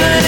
living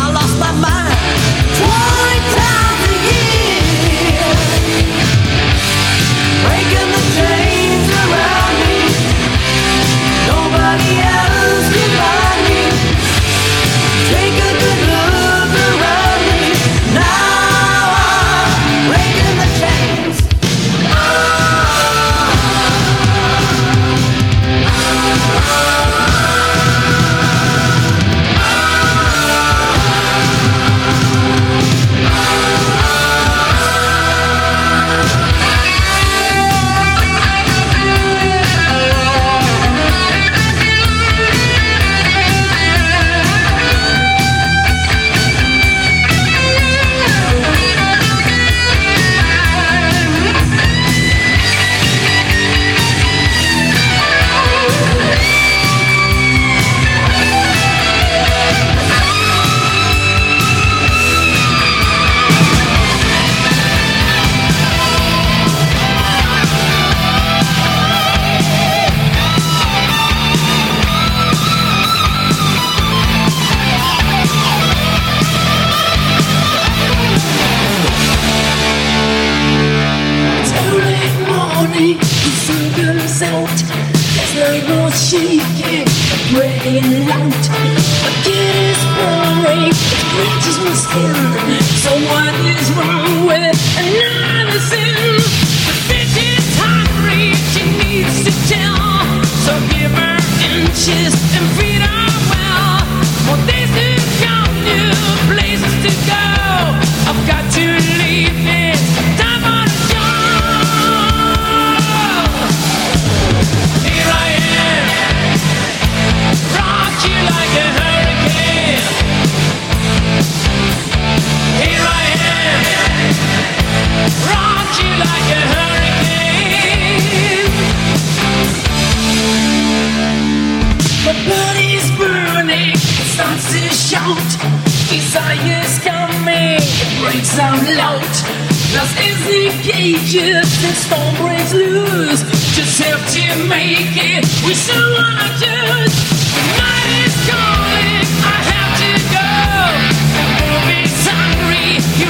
I'll to shout. Desire is coming, it breaks out loud. Lost easy the cages, the storm breaks loose. Just have to make it, we still wanna choose. The night is calling, I have to go. The hungry, he.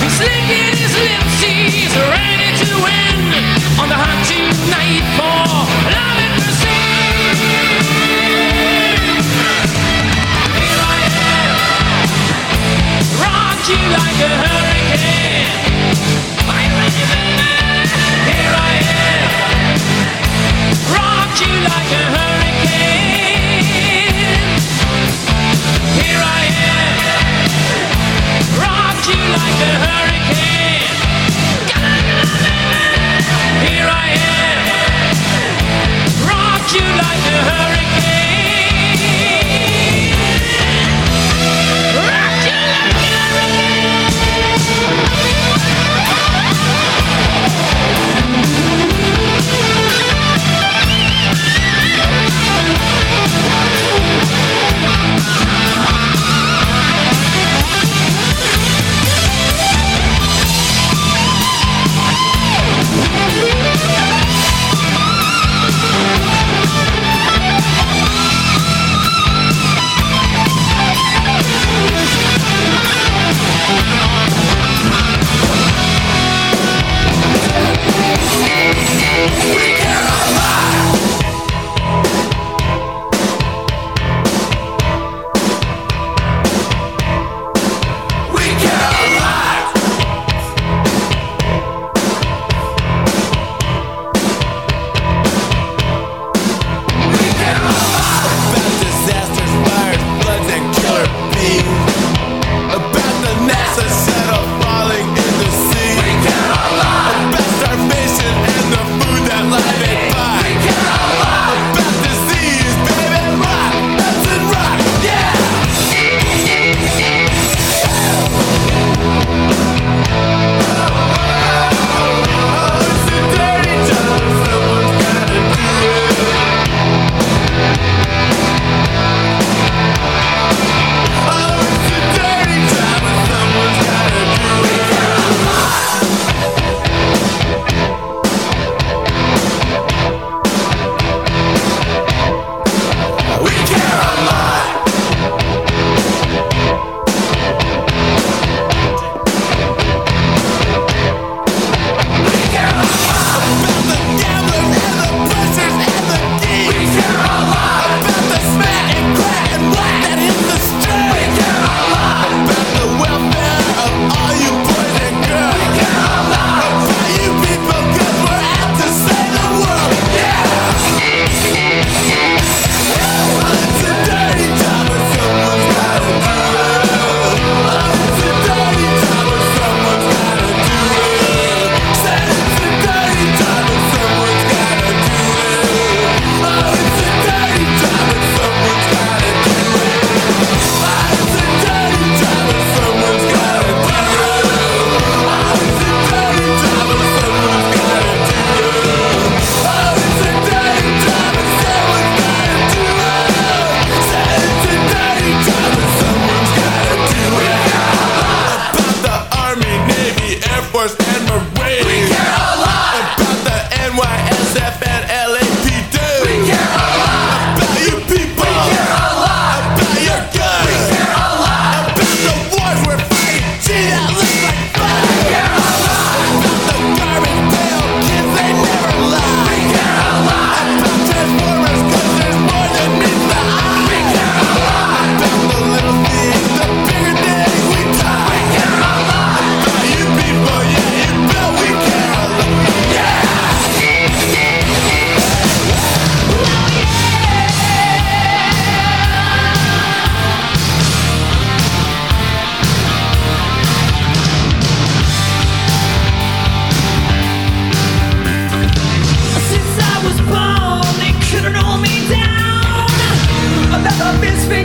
He's licking his lips, he's ready to win. On the hunt tonight for love. you like a hurricane. Here I am. Rock you like a hurricane. Here I am. Rock you like a hurricane. Here I am. Rock you like a hurricane.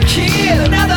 kid, another